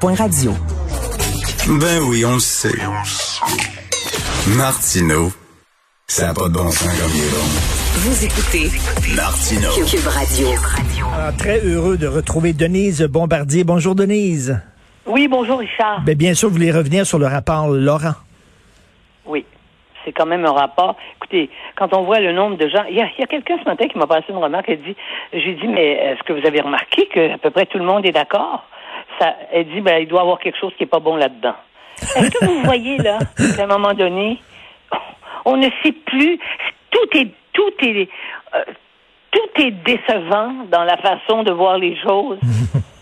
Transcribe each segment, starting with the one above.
Point radio. Ben oui, on le sait. Martineau, ça n'a pas de bon sens comme il est bon. Vous écoutez Martineau. Cube Radio. Ah, très heureux de retrouver Denise Bombardier. Bonjour Denise. Oui, bonjour Richard. Ben, bien sûr, vous voulez revenir sur le rapport Laurent. Oui, c'est quand même un rapport. Écoutez, quand on voit le nombre de gens, il y a, quelqu'un ce matin qui m'a passé une remarque. Elle dit, j'ai dit, mais est-ce que vous avez remarqué que à peu près tout le monde est d'accord? Ça, elle dit, ben il doit y avoir quelque chose qui est pas bon là-dedans. Est-ce que vous voyez là qu'à un moment donné, on ne sait plus. Tout est, tout est. euh, tout est décevant dans la façon de voir les choses.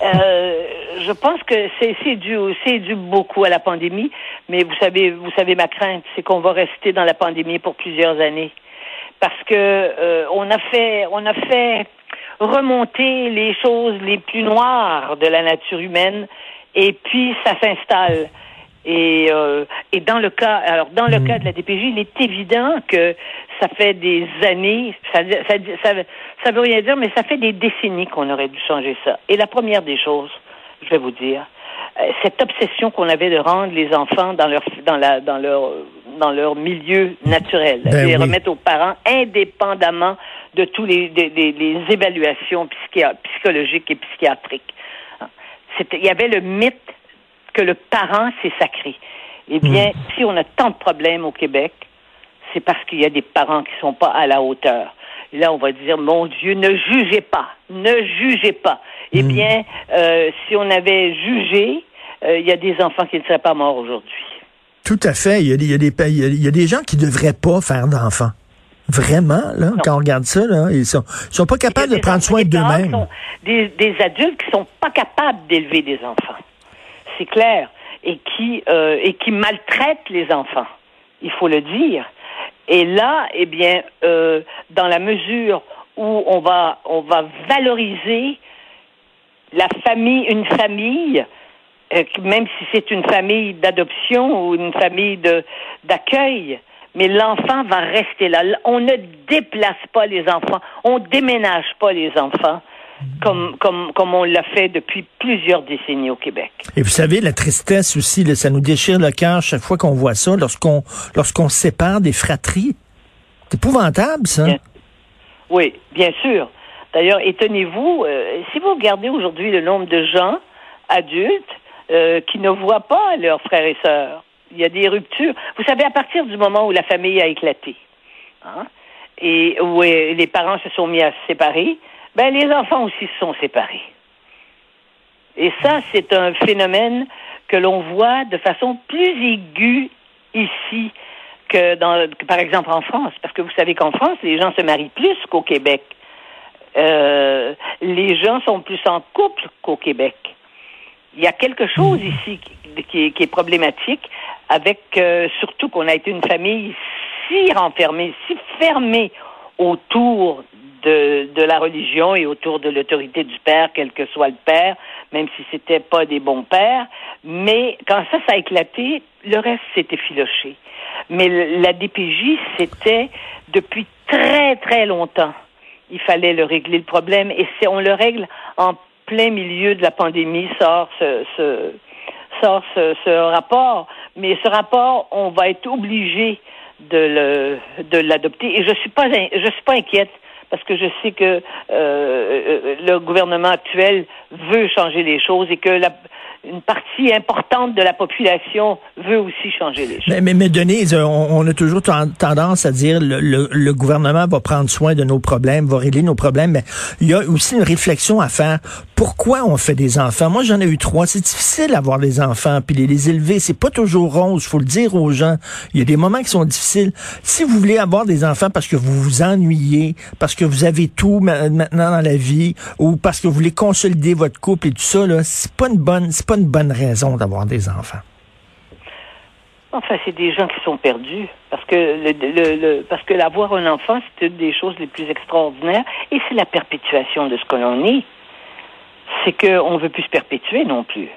Euh, je pense que c'est c'est dû c'est dû beaucoup à la pandémie, mais vous savez vous savez ma crainte, c'est qu'on va rester dans la pandémie pour plusieurs années parce que euh, on a fait on a fait remonter les choses les plus noires de la nature humaine et puis ça s'installe. Et, euh, et dans le cas, alors dans le cas de la DPJ, il est évident que ça fait des années, ça, ça, ça, ça veut rien dire, mais ça fait des décennies qu'on aurait dû changer ça. Et la première des choses, je vais vous dire, euh, cette obsession qu'on avait de rendre les enfants dans leur dans la dans leur dans leur milieu naturel, Ben les oui. remettre aux parents indépendamment de tous les des- des- les évaluations psychologiques et psychiatriques. Il y avait le mythe que le parent, c'est sacré. Eh bien, si on a tant de problèmes au Québec, c'est parce qu'il y a des parents qui sont pas à la hauteur. Et là, on va dire, mon Dieu, ne jugez pas, ne jugez pas. Eh bien, euh, si on avait jugé, euh, il y a des enfants qui ne seraient pas morts aujourd'hui. Tout à fait. Il y a, des- il y a des, pa- il y a- il y a des gens qui devraient pas faire d'enfants. Vraiment, là, quand on regarde ça, là, ils sont, ils sont pas capables de prendre soin d'eux-mêmes. Des, des adultes qui sont pas capables d'élever des enfants. C'est clair. Et qui, euh, et qui maltraitent les enfants. Il faut le dire. Et là, eh bien, euh, dans la mesure où on va, on va valoriser la famille, une famille, euh, même si c'est une famille d'adoption ou une famille d'accueil, mais l'enfant va rester là. On ne déplace pas les enfants, on déménage pas les enfants comme comme comme on l'a fait depuis plusieurs décennies au Québec. Et vous savez, la tristesse aussi, là, ça nous déchire le cœur chaque fois qu'on voit ça, lorsqu'on sépare des fratries. C'est épouvantable, ça. Bien. Oui, bien sûr. D'ailleurs, étonnez-vous, euh, si vous regardez aujourd'hui le nombre de gens adultes euh, qui ne voient pas leurs frères et sœurs, il y a des ruptures. Vous savez, à partir du moment où la famille a éclaté, hein, et où euh, les parents se sont mis à se séparer, ben les enfants aussi se sont séparés. Et ça, c'est un phénomène que l'on voit de façon plus aiguë ici que dans, par exemple en France, parce que vous savez qu'en France, les gens se marient plus qu'au Québec. Euh, les gens sont plus en couple qu'au Québec. Il y a quelque chose ici qui, est- problématique, avec euh, surtout qu'on a été une famille si renfermée, si fermée autour de, la religion et autour de l'autorité du père, quel que soit le père, même si c'était pas des bons pères. Mais quand ça, ça a éclaté, le reste s'est effiloché. Mais la DPJ, c'était depuis très, très longtemps. Il fallait le régler le problème et on le règle en plein milieu de la pandémie, sort ce, ce, sort ce, ce rapport. Mais ce rapport, on va être obligé de le de l'adopter et je suis pas je suis pas inquiète parce que je sais que euh, euh, le gouvernement actuel veut changer les choses et que la, une partie importante de la population veut aussi changer les choses. Mais, mais, mais Denise, on, on a toujours ten- tendance à dire le, le, le gouvernement va prendre soin de nos problèmes, va régler nos problèmes, mais il y a aussi une réflexion à faire. Pourquoi on fait des enfants? Moi, j'en ai eu trois. C'est difficile d'avoir des enfants, puis les, les élever. C'est pas toujours rose, faut le dire aux gens. Il y a des moments qui sont difficiles. Si vous voulez avoir des enfants parce que vous vous ennuyez, parce que vous avez tout ma- maintenant dans la vie, ou parce que vous voulez consolider votre couple et tout ça, là, c'est pas une bonne, c'est pas une bonne raison d'avoir des enfants. Enfin, c'est des gens qui sont perdus parce que le, parce que l'avoir un enfant, c'est une des choses les plus extraordinaires et c'est la perpétuation de ce que l'on est. C'est qu'on veut plus se perpétuer non plus.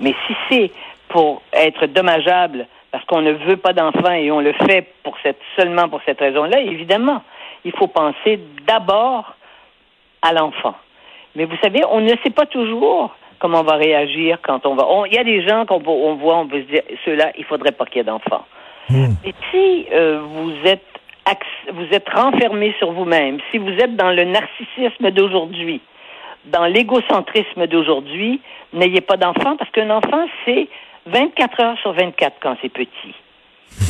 Mais si c'est pour être dommageable parce qu'on ne veut pas d'enfants et on le fait pour cette seulement pour cette raison-là, évidemment, il faut penser d'abord à l'enfant. Mais vous savez, on ne sait pas toujours comment on va réagir quand on va. Il y a des gens qu'on on voit, on peut se dire, ceux-là, il faudrait pas qu'il y ait d'enfants. Hmm. Et si euh, vous êtes vous êtes renfermé sur vous-même, si vous êtes dans le narcissisme d'aujourd'hui, dans l'égocentrisme d'aujourd'hui, n'ayez pas d'enfant parce qu'un enfant, c'est 24 heures sur 24 quand c'est petit.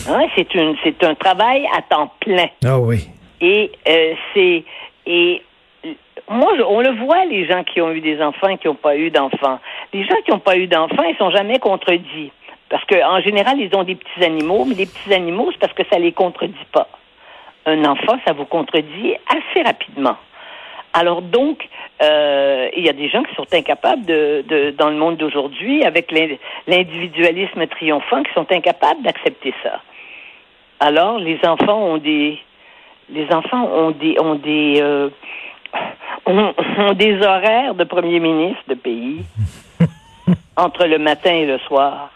Hein? C'est une, c'est un travail à temps plein. Ah oui. Et euh, c'est et moi, on le voit, les gens qui ont eu des enfants et qui n'ont pas eu d'enfants. Les gens qui n'ont pas eu d'enfants, ils sont jamais contredits. Parce qu'en général, ils ont des petits animaux, mais les petits animaux, c'est parce que ça les contredit pas. Un enfant, ça vous contredit assez rapidement. Alors donc, euh, il y a des gens qui sont incapables de, de dans le monde d'aujourd'hui, avec l'individualisme triomphant, qui sont incapables d'accepter ça. Alors, les enfants ont des, les enfants ont des, ont des, euh, ont, ont des horaires de premier ministre de pays entre le matin et le soir.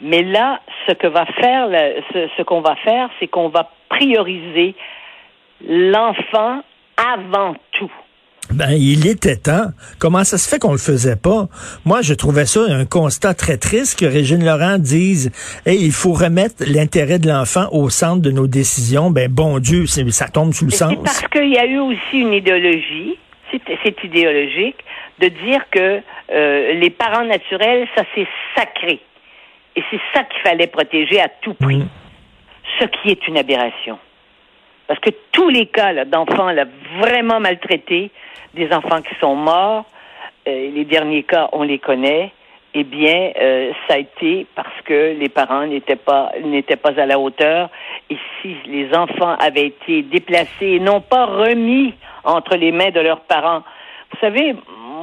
Mais là, ce que va faire, ce, ce qu'on va faire, c'est qu'on va prioriser l'enfant avant tout. Ben, il était temps. Comment ça se fait qu'on le faisait pas? Moi, je trouvais ça un constat très triste que Régine Laurent dise, hey, il faut remettre l'intérêt de l'enfant au centre de nos décisions. Ben, bon Dieu, ça tombe sous le sens. C'est parce qu'il y a eu aussi une idéologie, c'est idéologique, de dire que euh, les parents naturels, ça c'est sacré. Et c'est ça qu'il fallait protéger à tout prix. Mm. Ce qui est une aberration. Parce que tous les cas d'enfants vraiment maltraités, des enfants qui sont morts, euh, les derniers cas, on les connaît, eh bien, euh, ça a été parce que les parents n'étaient pas n'étaient pas à la hauteur. Et si les enfants avaient été déplacés et non pas remis entre les mains de leurs parents, vous savez,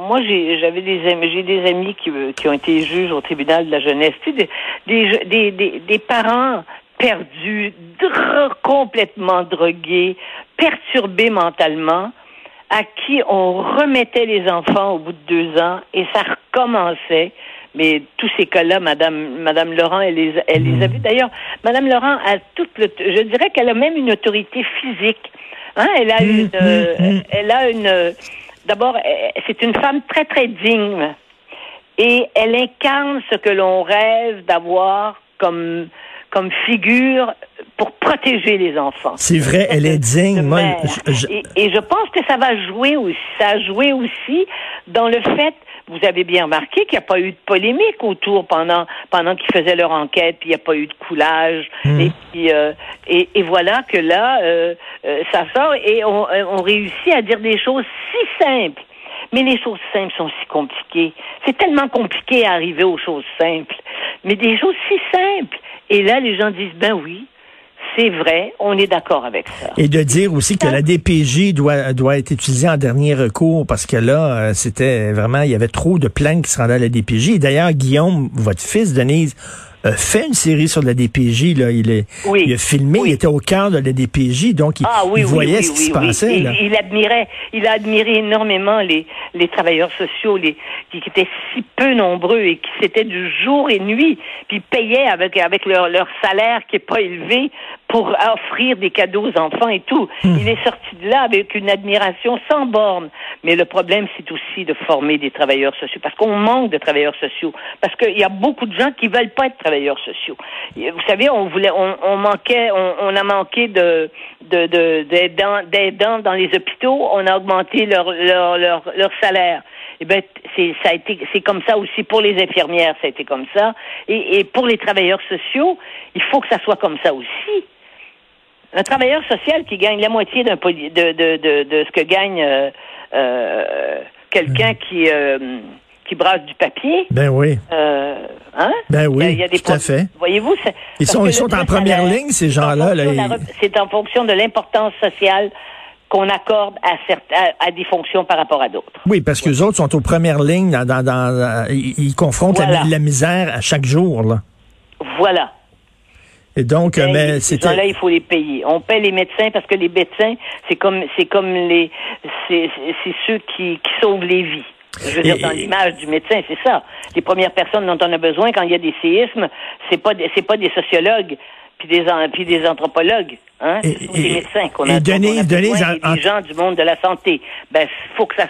moi j'avais des amis, j'ai des amis qui, qui ont été juges au tribunal de la jeunesse, des, des, des, des parents perdus, complètement drogués, perturbés mentalement, à qui on remettait les enfants au bout de deux ans et ça recommençait. Mais tous ces cas-là, Madame, Madame Laurent, elle les, elle les a vus. D'ailleurs, Madame Laurent a toute le, je dirais qu'elle a même une autorité physique. Hein? Elle a une, euh, elle a une, d'abord, c'est une femme très très digne et elle incarne ce que l'on rêve d'avoir comme comme figure pour protéger les enfants. C'est vrai, elle est digne. Moi, Et, je pense que ça va jouer aussi. Ça a joué aussi dans le fait vous avez bien remarqué qu'il n'y a pas eu de polémique autour pendant pendant qu'ils faisaient leur enquête, puis il n'y a pas eu de coulage. Hmm. Et puis euh, et, et, voilà que là, euh, euh, ça sort et on, on réussit à dire des choses si simples. Mais les choses simples sont si compliquées. C'est tellement compliqué à arriver aux choses simples. Mais des choses si simples. Et là, les gens disent, ben oui, c'est vrai, on est d'accord avec ça. Et de dire aussi que la DPJ doit, doit être utilisée en dernier recours parce que là, euh, c'était vraiment, il y avait trop de plaintes qui se rendaient à la DPJ. D'ailleurs, Guillaume, votre fils, Denise, fait une série sur la DPJ. Là. Il, est, il a filmé, il était au cœur de la DPJ, donc il, ah voyait ce qui se passait. Il, admirait, il a admiré énormément les, les travailleurs sociaux, les, qui, étaient si peu nombreux et qui c'était du jour et nuit, puis payaient avec, avec leur, leur salaire qui est pas élevé pour offrir des cadeaux aux enfants et tout. Hmm. Il est sorti de là avec une admiration sans borne. Mais le problème, c'est aussi de former des travailleurs sociaux, parce qu'on manque de travailleurs sociaux, parce qu'il y a beaucoup de gens qui veulent pas être travailleurs sociaux. Vous savez, on voulait, on, manquait, on, a manqué de d'aidants, dans les hôpitaux. On a augmenté leur leur leur, leur salaire. Eh ben, c'est ça a été c'est comme ça aussi pour les infirmières, ça a été comme ça, et, et pour les travailleurs sociaux, il faut que ça soit comme ça aussi. Un travailleur social qui gagne la moitié d'un de, de, de, de, ce que gagne euh, euh, quelqu'un mm. qui euh, qui brasse du papier. Ben oui. Hein? Ben oui, il y a, des tout à fait. Voyez-vous, ils sont, ils sont en première ligne ces gens-là. Là, C'est en fonction de l'importance sociale qu'on accorde à, à, des fonctions par rapport à d'autres. Oui, parce que les autres sont aux premières lignes, dans, dans, dans ils, confrontent la, misère à chaque jour. Là. Voilà. Et donc, mais, mais c'était. là, il faut les payer. On paie les médecins parce que les médecins, c'est comme, c'est comme les, c'est, ceux qui, qui sauvent les vies. Je veux dire, dans l'image du médecin, c'est ça. Les premières personnes dont on a besoin quand il y a des séismes, c'est pas, c'est pas des sociologues puis des, puis des anthropologues. Hein? Et, des médecins qu'on a, donné, besoin, des gens du monde de la santé. Ben, faut que ça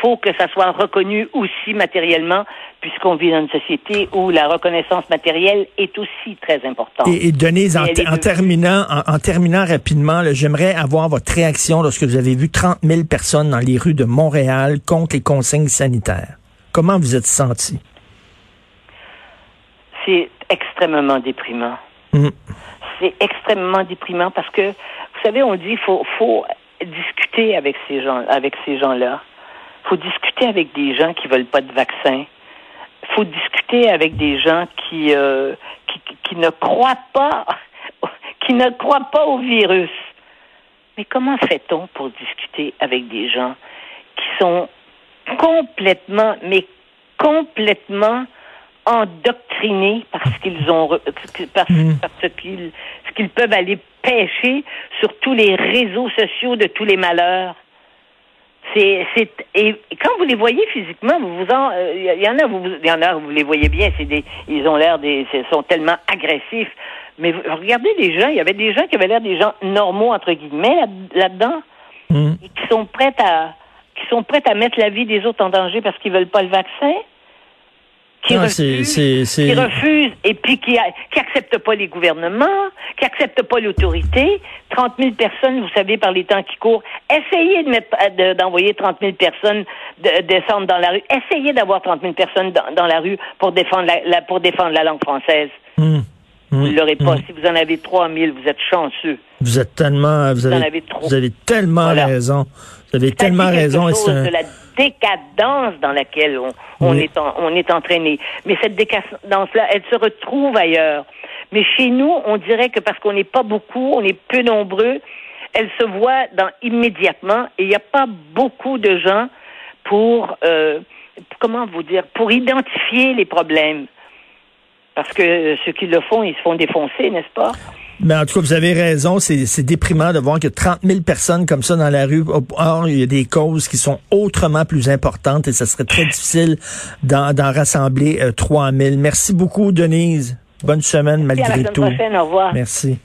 faut que ça soit reconnu aussi matériellement, puisqu'on vit dans une société où la reconnaissance matérielle est aussi très importante. Et, Denise, en, terminant, en, terminant rapidement, j'aimerais avoir votre réaction lorsque vous avez vu 30 000 personnes dans les rues de Montréal contre les consignes sanitaires. Comment vous êtes senti? C'est extrêmement déprimant. Mm. C'est extrêmement déprimant parce que, vous savez, on dit faut faut discuter avec ces gens avec ces gens-là. Faut discuter avec des gens qui veulent pas de vaccin. Faut discuter avec des gens qui, euh, qui, qui ne croient pas qui ne croient pas au virus. Mais comment fait-on pour discuter avec des gens qui sont complètement, mais complètement endoctrinés parce qu'ils ont parce, mm. parce qu'ils qu'ils peuvent aller pêcher sur tous les réseaux sociaux de tous les malheurs? C'est c'est et quand vous les voyez physiquement, vous vous en il euh, y, en a vous il y en a vous les voyez bien, c'est des ils ont l'air des sont tellement agressifs. Mais regardez les gens, il y avait des gens qui avaient l'air des gens normaux entre guillemets là-dedans mm. et qui sont prêts à qui sont prêts à mettre la vie des autres en danger parce qu'ils veulent pas le vaccin qui, refusent, et puis qui, qui acceptent pas les gouvernements, qui acceptent pas l'autorité. 30 000 personnes, vous savez, par les temps qui courent. Essayez de mettre, d'envoyer 30 000 personnes de, descendre dans la rue. Essayez d'avoir 30 000 personnes dans, la rue pour défendre la, pour défendre la langue française. Mmh. Vous ne l'aurez pas. Mmh. Si vous en avez 3 000, vous êtes chanceux. Vous êtes tellement, vous, avez, vous avez tellement raison. Vous avez tellement raison. C'est de la décadence dans laquelle on, est on est entraîné. Mais cette décadence-là, elle se retrouve ailleurs. Mais chez nous, on dirait que parce qu'on n'est pas beaucoup, on est peu nombreux, elle se voit dans immédiatement et il n'y a pas beaucoup de gens pour euh, comment vous dire pour identifier les problèmes. Parce que ceux qui le font, ils se font défoncer, n'est-ce pas? Mais en tout cas, vous avez raison, c'est déprimant de voir que 30 000 personnes comme ça dans la rue. Or, il y a des causes qui sont autrement plus importantes et ce serait très difficile d'en rassembler 3 euh, 000. Merci beaucoup, Denise. Bonne semaine malgré tout. Merci.